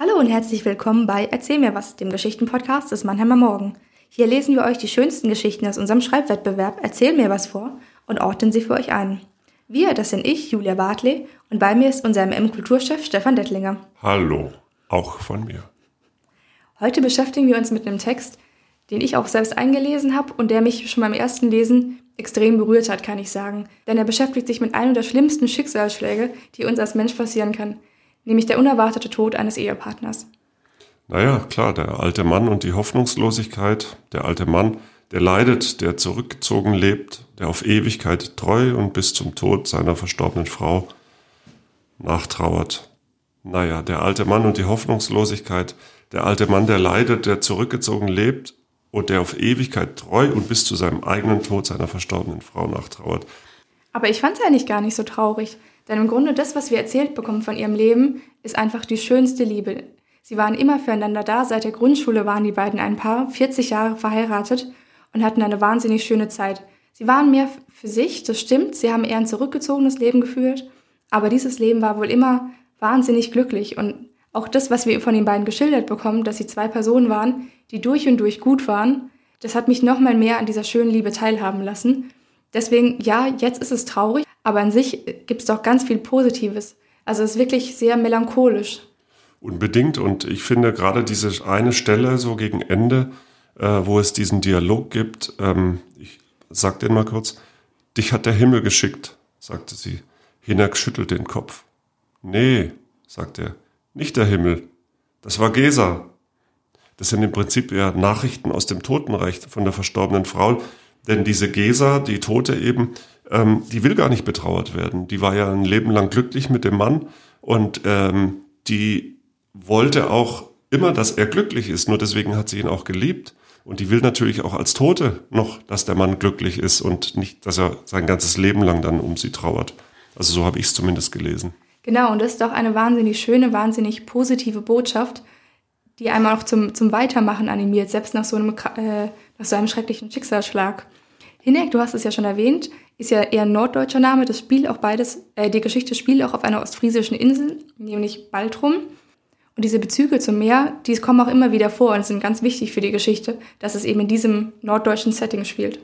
Hallo und herzlich willkommen bei Erzähl mir was, dem Geschichtenpodcast des Mannheimer Morgen. Hier lesen wir euch die schönsten Geschichten aus unserem Schreibwettbewerb Erzähl mir was vor und ordnen sie für euch ein. Wir, das sind ich, Julia Bartley, und bei mir ist unser MM-Kulturchef Stefan Dettlinger. Hallo, auch von mir. Heute beschäftigen wir uns mit einem Text, den ich auch selbst eingelesen habe und der mich schon beim ersten Lesen extrem berührt hat, kann ich sagen. Denn er beschäftigt sich mit einem der schlimmsten Schicksalsschläge, die uns als Mensch passieren kann, nämlich der unerwartete Tod eines Ehepartners. Naja, klar, der alte Mann und die Hoffnungslosigkeit, der alte Mann, der leidet, der zurückgezogen lebt, der auf Ewigkeit treu und bis zum Tod seiner verstorbenen Frau nachtrauert. Naja, der alte Mann und die Hoffnungslosigkeit, der alte Mann, der leidet, der zurückgezogen lebt und der auf Ewigkeit treu und bis zu seinem eigenen Tod seiner verstorbenen Frau nachtrauert. Aber ich fand es eigentlich gar nicht so traurig, denn im Grunde das, was wir erzählt bekommen von ihrem Leben, ist einfach die schönste Liebe. Sie waren immer füreinander da, seit der Grundschule waren die beiden ein Paar, 40 Jahre verheiratet und hatten eine wahnsinnig schöne Zeit. Sie waren mehr für sich, das stimmt, sie haben eher ein zurückgezogenes Leben geführt, aber dieses Leben war wohl immer wahnsinnig glücklich und auch das, was wir von den beiden geschildert bekommen, dass sie zwei Personen waren, die durch und durch gut waren, das hat mich nochmal mehr an dieser schönen Liebe teilhaben lassen. Deswegen, ja, jetzt ist es traurig, aber an sich gibt es doch ganz viel Positives. Also es ist wirklich sehr melancholisch. Unbedingt. Und ich finde gerade diese eine Stelle so gegen Ende, äh, wo es diesen Dialog gibt, ähm, ich sag den mal kurz, dich hat der Himmel geschickt, sagte sie. Hinak schüttelt den Kopf. Nee, sagt er, nicht der Himmel. Das war Gesa. Das sind im Prinzip ja Nachrichten aus dem Totenreich von der verstorbenen Frau. Denn diese Gesa, die Tote eben, ähm, die will gar nicht betrauert werden. Die war ja ein Leben lang glücklich mit dem Mann und ähm, die wollte auch immer, dass er glücklich ist. Nur deswegen hat sie ihn auch geliebt. Und die will natürlich auch als Tote noch, dass der Mann glücklich ist und nicht, dass er sein ganzes Leben lang dann um sie trauert. Also so habe ich es zumindest gelesen. Genau, und das ist doch eine wahnsinnig schöne, wahnsinnig positive Botschaft, die einmal auch zum, zum Weitermachen animiert, selbst nach so, einem, äh, nach so einem schrecklichen Schicksalsschlag. Hinek, du hast es ja schon erwähnt, ist ja eher ein norddeutscher Name. Das Spiel auch beides, äh, die Geschichte spielt auch auf einer ostfriesischen Insel, nämlich Baltrum. Und diese Bezüge zum Meer, die kommen auch immer wieder vor und sind ganz wichtig für die Geschichte, dass es eben in diesem norddeutschen Setting spielt.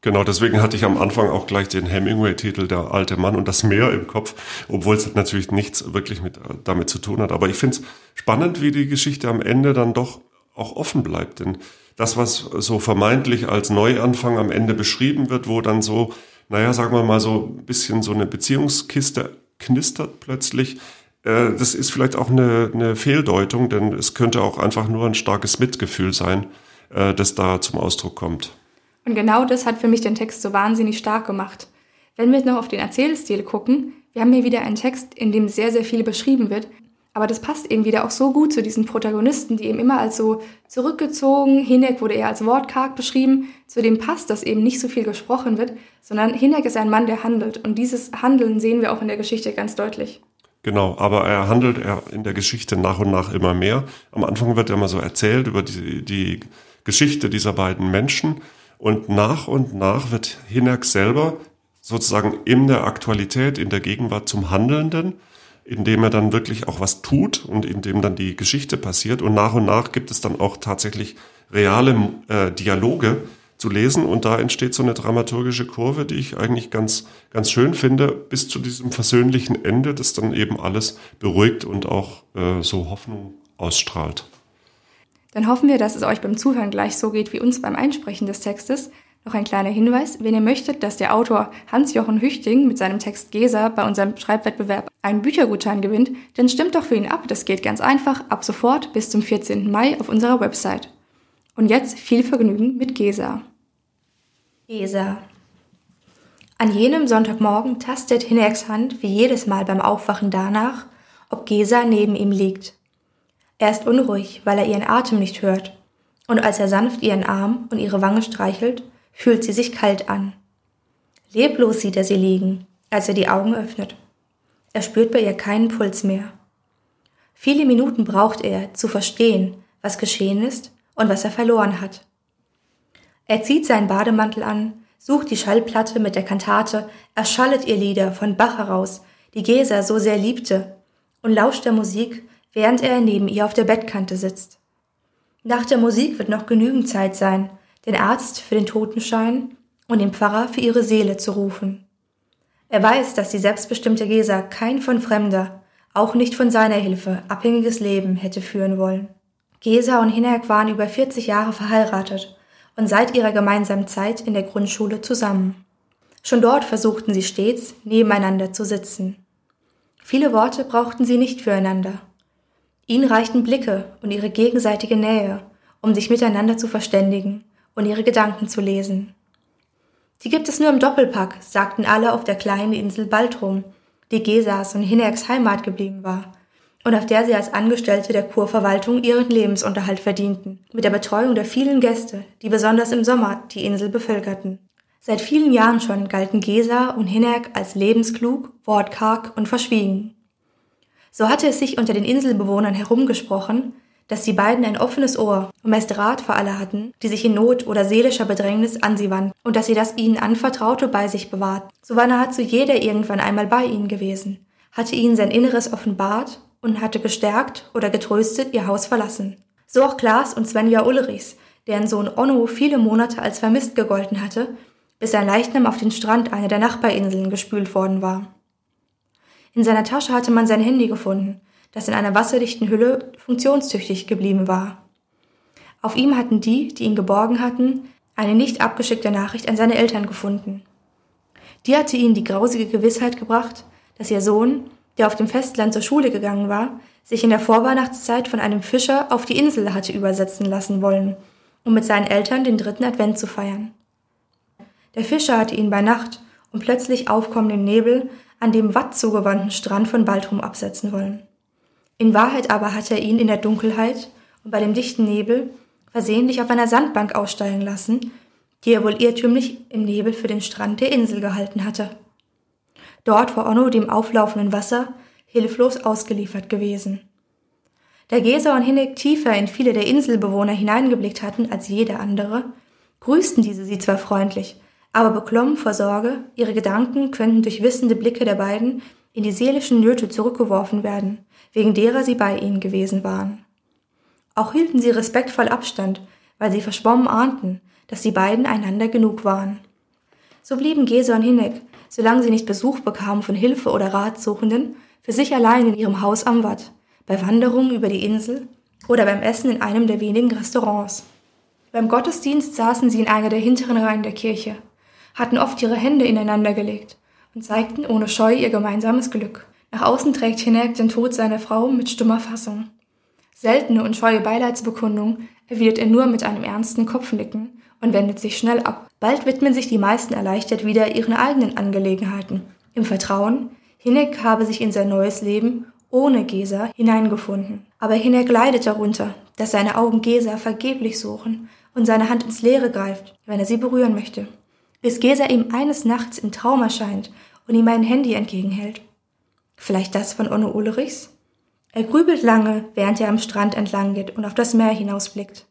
Genau, deswegen hatte ich am Anfang auch gleich den Hemingway-Titel Der alte Mann und das Meer im Kopf, obwohl es natürlich nichts wirklich mit, damit zu tun hat. Aber ich finde es spannend, wie die Geschichte am Ende dann doch auch offen bleibt. Denn das, was so vermeintlich als Neuanfang am Ende beschrieben wird, wo dann so, naja, sagen wir mal so ein bisschen so eine Beziehungskiste knistert plötzlich, äh, das ist vielleicht auch eine, eine Fehldeutung, denn es könnte auch einfach nur ein starkes Mitgefühl sein, äh, das da zum Ausdruck kommt. Und genau das hat für mich den Text so wahnsinnig stark gemacht. Wenn wir jetzt noch auf den Erzählstil gucken, wir haben hier wieder einen Text, in dem sehr, sehr viel beschrieben wird. Aber das passt eben wieder auch so gut zu diesen Protagonisten, die eben immer als so zurückgezogen, Hinek wurde eher als wortkarg beschrieben, zu dem passt, dass eben nicht so viel gesprochen wird, sondern Hinek ist ein Mann, der handelt. Und dieses Handeln sehen wir auch in der Geschichte ganz deutlich. Genau, aber er handelt er in der Geschichte nach und nach immer mehr. Am Anfang wird er immer so erzählt über die, die Geschichte dieser beiden Menschen und nach und nach wird Hinak selber sozusagen in der Aktualität, in der Gegenwart zum Handelnden, indem er dann wirklich auch was tut und indem dann die Geschichte passiert. Und nach und nach gibt es dann auch tatsächlich reale äh, Dialoge zu lesen. Und da entsteht so eine dramaturgische Kurve, die ich eigentlich ganz, ganz schön finde, bis zu diesem versöhnlichen Ende, das dann eben alles beruhigt und auch äh, so Hoffnung ausstrahlt. Dann hoffen wir, dass es euch beim Zuhören gleich so geht wie uns beim Einsprechen des Textes. Noch ein kleiner Hinweis, wenn ihr möchtet, dass der Autor Hans-Jochen Hüchting mit seinem Text Gesa bei unserem Schreibwettbewerb einen Büchergutschein gewinnt, dann stimmt doch für ihn ab. Das geht ganz einfach ab sofort bis zum 14. Mai auf unserer Website. Und jetzt viel Vergnügen mit Gesa. Gesa. An jenem Sonntagmorgen tastet Hineks Hand wie jedes Mal beim Aufwachen danach, ob Gesa neben ihm liegt. Er ist unruhig, weil er ihren Atem nicht hört. Und als er sanft ihren Arm und ihre Wange streichelt, fühlt sie sich kalt an. Leblos sieht er sie liegen, als er die Augen öffnet. Er spürt bei ihr keinen Puls mehr. Viele Minuten braucht er, zu verstehen, was geschehen ist und was er verloren hat. Er zieht seinen Bademantel an, sucht die Schallplatte mit der Kantate, erschallet ihr Lieder von Bach heraus, die Gesa so sehr liebte, und lauscht der Musik, während er neben ihr auf der Bettkante sitzt. Nach der Musik wird noch genügend Zeit sein, den Arzt für den Totenschein und den Pfarrer für ihre Seele zu rufen. Er weiß, dass die selbstbestimmte Gesa kein von Fremder, auch nicht von seiner Hilfe, abhängiges Leben hätte führen wollen. Gesa und Hinek waren über 40 Jahre verheiratet und seit ihrer gemeinsamen Zeit in der Grundschule zusammen. Schon dort versuchten sie stets, nebeneinander zu sitzen. Viele Worte brauchten sie nicht füreinander. Ihnen reichten Blicke und ihre gegenseitige Nähe, um sich miteinander zu verständigen und ihre Gedanken zu lesen. Die gibt es nur im Doppelpack, sagten alle auf der kleinen Insel Baltrum, die Gesas und Hinnerks Heimat geblieben war und auf der sie als Angestellte der Kurverwaltung ihren Lebensunterhalt verdienten, mit der Betreuung der vielen Gäste, die besonders im Sommer die Insel bevölkerten. Seit vielen Jahren schon galten Gesa und Hinnerk als lebensklug, wortkarg und verschwiegen. So hatte es sich unter den Inselbewohnern herumgesprochen, dass die beiden ein offenes Ohr und meist Rat für alle hatten, die sich in Not oder seelischer Bedrängnis an sie wandten, und dass sie das ihnen Anvertraute bei sich bewahrt. So war nahezu jeder irgendwann einmal bei ihnen gewesen, hatte ihnen sein Inneres offenbart und hatte gestärkt oder getröstet ihr Haus verlassen. So auch Klaas und Svenja Ulrichs, deren Sohn Onno viele Monate als vermisst gegolten hatte, bis sein Leichnam auf den Strand einer der Nachbarinseln gespült worden war. In seiner Tasche hatte man sein Handy gefunden, das in einer wasserdichten Hülle funktionstüchtig geblieben war. Auf ihm hatten die, die ihn geborgen hatten, eine nicht abgeschickte Nachricht an seine Eltern gefunden. Die hatte ihnen die grausige Gewissheit gebracht, dass ihr Sohn, der auf dem Festland zur Schule gegangen war, sich in der Vorweihnachtszeit von einem Fischer auf die Insel hatte übersetzen lassen wollen, um mit seinen Eltern den dritten Advent zu feiern. Der Fischer hatte ihn bei Nacht und plötzlich aufkommendem Nebel an dem watt zugewandten Strand von Baltrum absetzen wollen. In Wahrheit aber hatte er ihn in der Dunkelheit und bei dem dichten Nebel versehentlich auf einer Sandbank aussteigen lassen, die er wohl irrtümlich im Nebel für den Strand der Insel gehalten hatte. Dort war Onno dem auflaufenden Wasser hilflos ausgeliefert gewesen. Da Gesa und Hinnig tiefer in viele der Inselbewohner hineingeblickt hatten als jeder andere, grüßten diese sie zwar freundlich, aber beklommen vor Sorge, ihre Gedanken könnten durch wissende Blicke der beiden in die seelischen Nöte zurückgeworfen werden, wegen derer sie bei ihnen gewesen waren. Auch hielten sie respektvoll Abstand, weil sie verschwommen ahnten, dass die beiden einander genug waren. So blieben Gesa und Hinneck, solange sie nicht Besuch bekamen von Hilfe oder Ratsuchenden, für sich allein in ihrem Haus am Watt, bei Wanderungen über die Insel oder beim Essen in einem der wenigen Restaurants. Beim Gottesdienst saßen sie in einer der hinteren Reihen der Kirche, hatten oft ihre Hände ineinander gelegt und zeigten ohne Scheu ihr gemeinsames Glück. Nach außen trägt Hinek den Tod seiner Frau mit stummer Fassung. Seltene und scheue Beileidsbekundung erwidert er nur mit einem ernsten Kopfnicken und wendet sich schnell ab. Bald widmen sich die meisten erleichtert wieder ihren eigenen Angelegenheiten, im Vertrauen, Hinek habe sich in sein neues Leben ohne Gesa hineingefunden. Aber Hinek leidet darunter, dass seine Augen Gesa vergeblich suchen und seine Hand ins Leere greift, wenn er sie berühren möchte. Bis Gesa ihm eines Nachts im Traum erscheint und ihm ein Handy entgegenhält. Vielleicht das von Onno Ulrichs? Er grübelt lange, während er am Strand entlang geht und auf das Meer hinausblickt.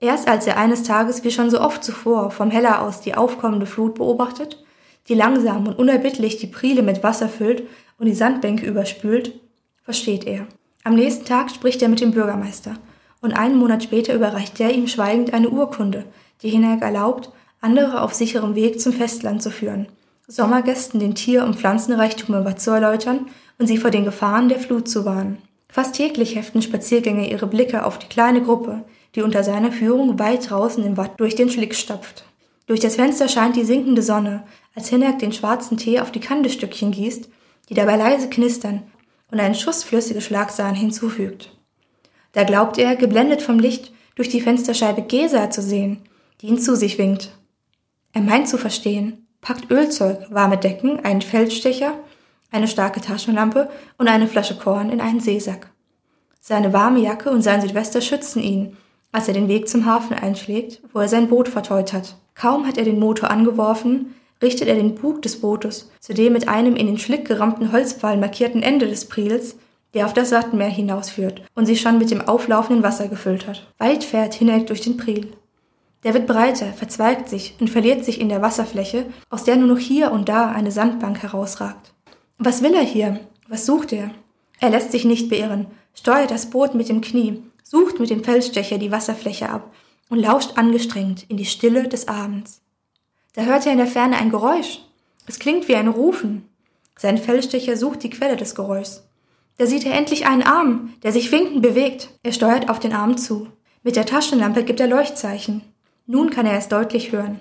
Erst als er eines Tages wie schon so oft zuvor vom Heller aus die aufkommende Flut beobachtet, die langsam und unerbittlich die Priele mit Wasser füllt und die Sandbänke überspült, versteht er. Am nächsten Tag spricht er mit dem Bürgermeister und einen Monat später überreicht er ihm schweigend eine Urkunde, die Hinak erlaubt, andere auf sicherem Weg zum Festland zu führen Sommergästen den Tier- und Pflanzenreichtum im Watt zu erläutern und sie vor den Gefahren der Flut zu warnen. Fast täglich heften Spaziergänger ihre Blicke auf die kleine Gruppe, die unter seiner Führung weit draußen im Watt durch den Schlick stapft. Durch das Fenster scheint die sinkende Sonne, als Hinnerk den schwarzen Tee auf die Kandestückchen gießt, die dabei leise knistern und einen Schuss flüssige Schlagsahne hinzufügt. Da glaubt er, geblendet vom Licht, durch die Fensterscheibe Gesa zu sehen, die ihn zu sich winkt. Er meint zu verstehen, packt Ölzeug, warme Decken, einen Feldstecher, eine starke Taschenlampe und eine Flasche Korn in einen Seesack. Seine warme Jacke und sein Südwester schützen ihn, als er den Weg zum Hafen einschlägt, wo er sein Boot verteut hat. Kaum hat er den Motor angeworfen, richtet er den Bug des Bootes zu dem mit einem in den Schlick gerammten Holzpfahl markierten Ende des Priels, der auf das Wattenmeer hinausführt und sich schon mit dem auflaufenden Wasser gefüllt hat. Weit fährt Hinek durch den Priel. Der wird breiter, verzweigt sich und verliert sich in der Wasserfläche, aus der nur noch hier und da eine Sandbank herausragt. Was will er hier? Was sucht er? Er lässt sich nicht beirren, steuert das Boot mit dem Knie, sucht mit dem Feldstecher die Wasserfläche ab und lauscht angestrengt in die Stille des Abends. Da hört er in der Ferne ein Geräusch. Es klingt wie ein Rufen. Sein Feldstecher sucht die Quelle des Geräuschs. Da sieht er endlich einen Arm, der sich winkend bewegt. Er steuert auf den Arm zu. Mit der Taschenlampe gibt er Leuchtzeichen. Nun kann er es deutlich hören.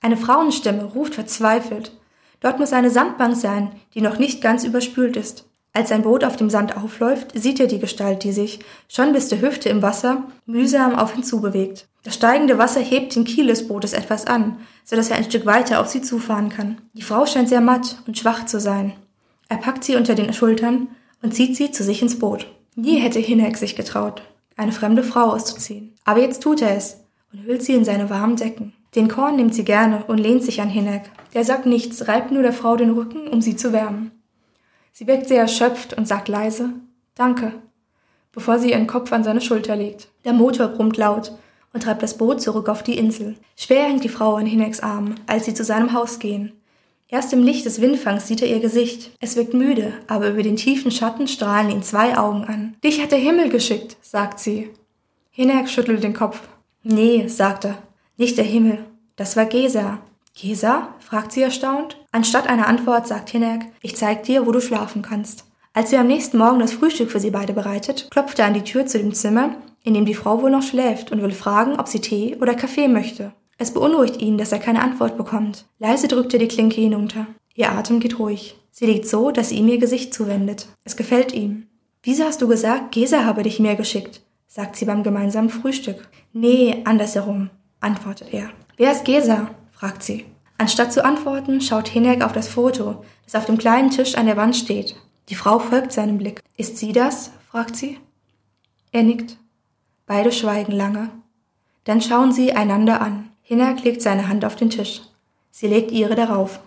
Eine Frauenstimme ruft verzweifelt. Dort muss eine Sandbank sein, die noch nicht ganz überspült ist. Als sein Boot auf dem Sand aufläuft, sieht er die Gestalt, die sich, schon bis zur Hüfte im Wasser, mühsam auf ihn zubewegt. Das steigende Wasser hebt den Kiel des Bootes etwas an, so dass er ein Stück weiter auf sie zufahren kann. Die Frau scheint sehr matt und schwach zu sein. Er packt sie unter den Schultern und zieht sie zu sich ins Boot. Nie hätte Hinek sich getraut, eine fremde Frau auszuziehen. Aber jetzt tut er es und hüllt sie in seine warmen Decken. Den Korn nimmt sie gerne und lehnt sich an Hinek. Der sagt nichts, reibt nur der Frau den Rücken, um sie zu wärmen. Sie wirkt sehr erschöpft und sagt leise Danke, bevor sie ihren Kopf an seine Schulter legt. Der Motor brummt laut und treibt das Boot zurück auf die Insel. Schwer hängt die Frau an Hineks Arm, als sie zu seinem Haus gehen. Erst im Licht des Windfangs sieht er ihr Gesicht. Es wirkt müde, aber über den tiefen Schatten strahlen ihn zwei Augen an. Dich hat der Himmel geschickt, sagt sie. Hinek schüttelt den Kopf. Nee, sagt er, nicht der Himmel. Das war Gesa. Gesa? fragt sie erstaunt. Anstatt einer Antwort sagt Hinek, ich zeig dir, wo du schlafen kannst. Als sie am nächsten Morgen das Frühstück für sie beide bereitet, klopft er an die Tür zu dem Zimmer, in dem die Frau wohl noch schläft und will fragen, ob sie Tee oder Kaffee möchte. Es beunruhigt ihn, dass er keine Antwort bekommt. Leise drückt er die Klinke hinunter. Ihr Atem geht ruhig. Sie liegt so, dass sie ihm ihr Gesicht zuwendet. Es gefällt ihm. Wieso hast du gesagt, Gesa habe dich mehr geschickt? Sagt sie beim gemeinsamen Frühstück. Nee, andersherum, antwortet er. Wer ist Gesa? fragt sie. Anstatt zu antworten, schaut Hinek auf das Foto, das auf dem kleinen Tisch an der Wand steht. Die Frau folgt seinem Blick. Ist sie das? fragt sie. Er nickt. Beide schweigen lange. Dann schauen sie einander an. Hinak legt seine Hand auf den Tisch. Sie legt ihre darauf.